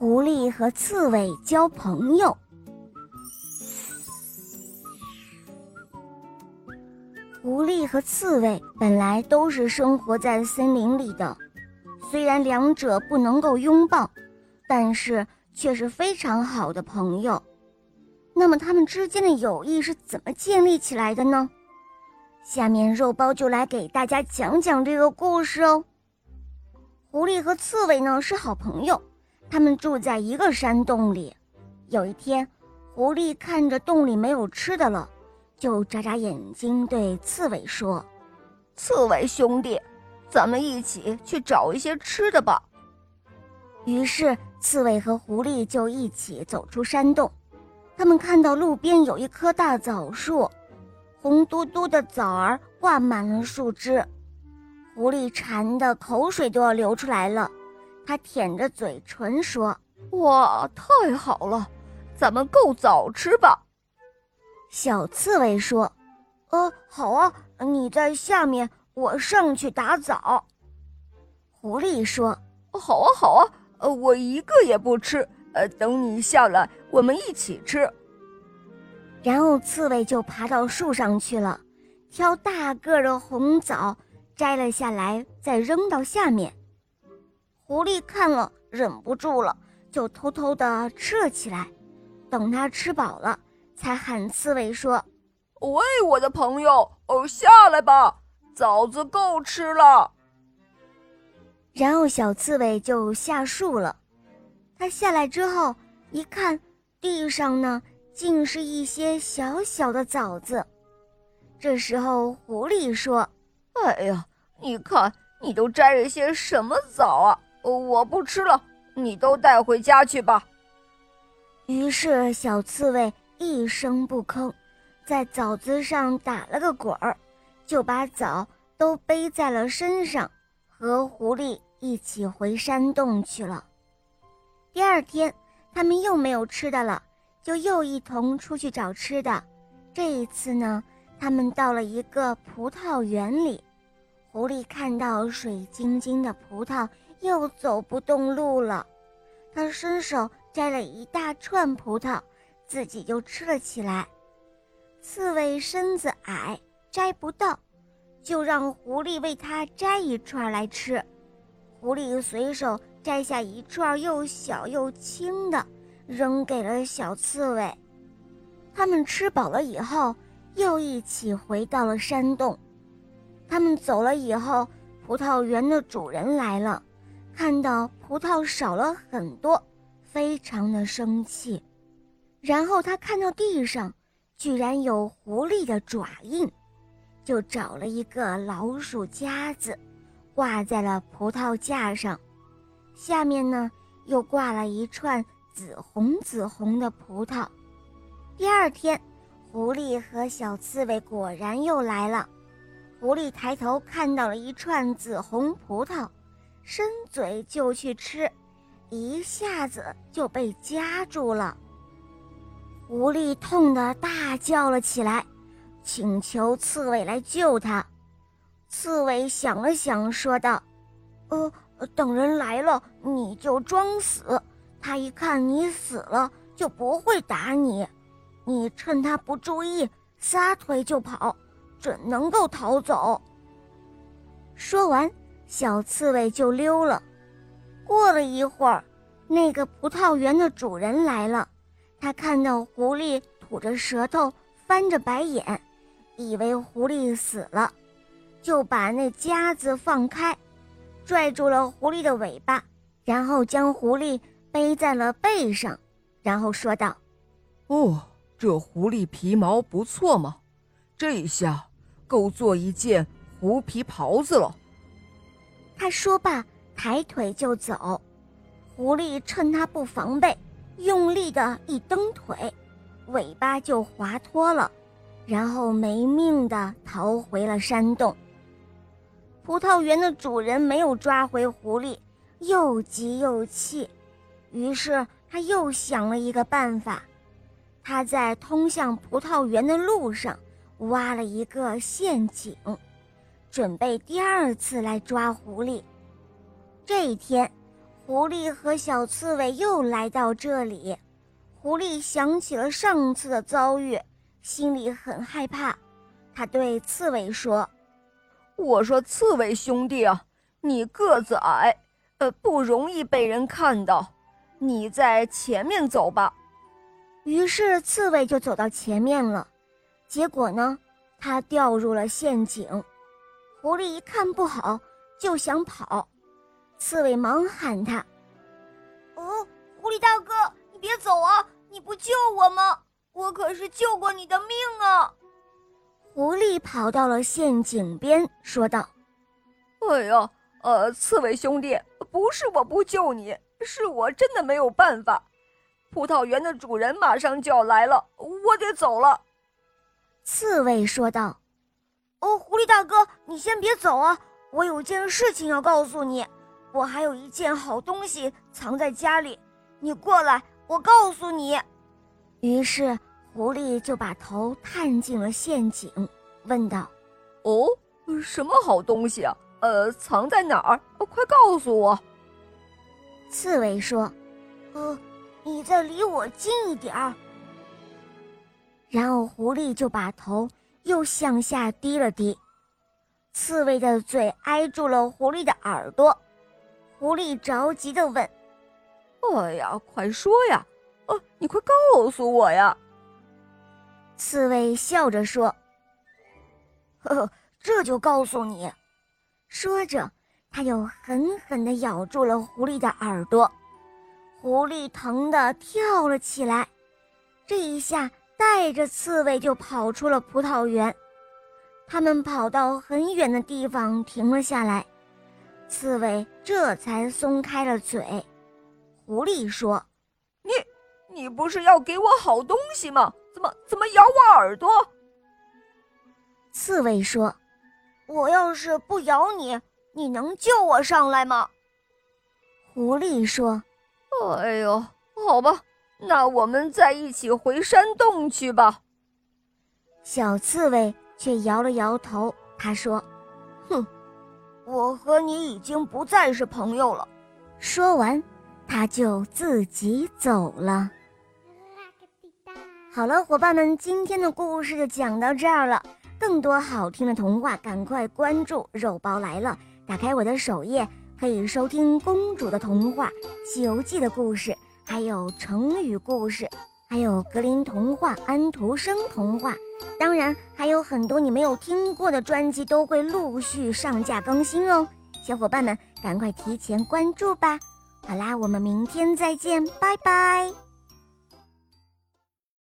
狐狸和刺猬交朋友。狐狸和刺猬本来都是生活在森林里的，虽然两者不能够拥抱，但是却是非常好的朋友。那么，他们之间的友谊是怎么建立起来的呢？下面肉包就来给大家讲讲这个故事哦。狐狸和刺猬呢是好朋友。他们住在一个山洞里。有一天，狐狸看着洞里没有吃的了，就眨眨眼睛对刺猬说：“刺猬兄弟，咱们一起去找一些吃的吧。”于是，刺猬和狐狸就一起走出山洞。他们看到路边有一棵大枣树，红嘟嘟的枣儿挂满了树枝，狐狸馋得口水都要流出来了。他舔着嘴唇说：“哇，太好了，咱们够枣吃吧。”小刺猬说：“呃，好啊，你在下面，我上去打枣。”狐狸说：“好啊，好啊，呃，我一个也不吃，呃，等你下来，我们一起吃。”然后刺猬就爬到树上去了，挑大个的红枣摘了下来，再扔到下面。狐狸看了，忍不住了，就偷偷地吃了起来。等它吃饱了，才喊刺猬说：“喂，我的朋友，哦，下来吧，枣子够吃了。”然后小刺猬就下树了。它下来之后，一看地上呢，竟是一些小小的枣子。这时候，狐狸说：“哎呀，你看，你都摘了些什么枣啊？”我不吃了，你都带回家去吧。于是小刺猬一声不吭，在枣子上打了个滚儿，就把枣都背在了身上，和狐狸一起回山洞去了。第二天，他们又没有吃的了，就又一同出去找吃的。这一次呢，他们到了一个葡萄园里，狐狸看到水晶晶的葡萄。又走不动路了，他伸手摘了一大串葡萄，自己就吃了起来。刺猬身子矮，摘不到，就让狐狸为它摘一串来吃。狐狸随手摘下一串又小又轻的，扔给了小刺猬。他们吃饱了以后，又一起回到了山洞。他们走了以后，葡萄园的主人来了。看到葡萄少了很多，非常的生气。然后他看到地上居然有狐狸的爪印，就找了一个老鼠夹子，挂在了葡萄架上。下面呢又挂了一串紫红紫红的葡萄。第二天，狐狸和小刺猬果然又来了。狐狸抬头看到了一串紫红葡萄。伸嘴就去吃，一下子就被夹住了。狐狸痛得大叫了起来，请求刺猬来救他。刺猬想了想，说道：“呃，等人来了，你就装死，他一看你死了，就不会打你。你趁他不注意，撒腿就跑，准能够逃走。”说完。小刺猬就溜了。过了一会儿，那个葡萄园的主人来了。他看到狐狸吐着舌头，翻着白眼，以为狐狸死了，就把那夹子放开，拽住了狐狸的尾巴，然后将狐狸背在了背上，然后说道：“哦，这狐狸皮毛不错嘛，这下够做一件狐皮袍子了。”他说罢，抬腿就走。狐狸趁他不防备，用力的一蹬腿，尾巴就滑脱了，然后没命的逃回了山洞。葡萄园的主人没有抓回狐狸，又急又气，于是他又想了一个办法。他在通向葡萄园的路上挖了一个陷阱。准备第二次来抓狐狸。这一天，狐狸和小刺猬又来到这里。狐狸想起了上次的遭遇，心里很害怕。他对刺猬说：“我说，刺猬兄弟啊，你个子矮，呃，不容易被人看到，你在前面走吧。”于是刺猬就走到前面了。结果呢，他掉入了陷阱。狐狸一看不好，就想跑。刺猬忙喊他：“哦，狐狸大哥！”你别走啊！你不救我吗？我可是救过你的命啊！狐狸跑到了陷阱边，说道：“哎呀，呃，刺猬兄弟，不是我不救你，是我真的没有办法。葡萄园的主人马上就要来了，我得走了。”刺猬说道：“哦，狐狸大哥，你先别走啊！我有件事情要告诉你，我还有一件好东西藏在家里，你过来。”我告诉你，于是狐狸就把头探进了陷阱，问道：“哦，什么好东西啊？呃，藏在哪儿？快告诉我。”刺猬说：“呃，你再离我近一点儿。”然后狐狸就把头又向下滴了滴，刺猬的嘴挨住了狐狸的耳朵，狐狸着急地问。哎呀，快说呀！哦，你快告诉我呀！刺猬笑着说：“呵呵，这就告诉你。”说着，他又狠狠地咬住了狐狸的耳朵，狐狸疼得跳了起来。这一下，带着刺猬就跑出了葡萄园。他们跑到很远的地方停了下来，刺猬这才松开了嘴。狐狸说：“你，你不是要给我好东西吗？怎么怎么咬我耳朵？”刺猬说：“我要是不咬你，你能救我上来吗？”狐狸说：“哎呦，好吧，那我们再一起回山洞去吧。”小刺猬却摇了摇头，他说：“哼，我和你已经不再是朋友了。”说完。他就自己走了。好了，伙伴们，今天的故事就讲到这儿了。更多好听的童话，赶快关注“肉包来了”。打开我的首页，可以收听公主的童话、西游记的故事，还有成语故事，还有格林童话、安徒生童话。当然，还有很多你没有听过的专辑都会陆续上架更新哦。小伙伴们，赶快提前关注吧。好啦，我们明天再见，拜拜。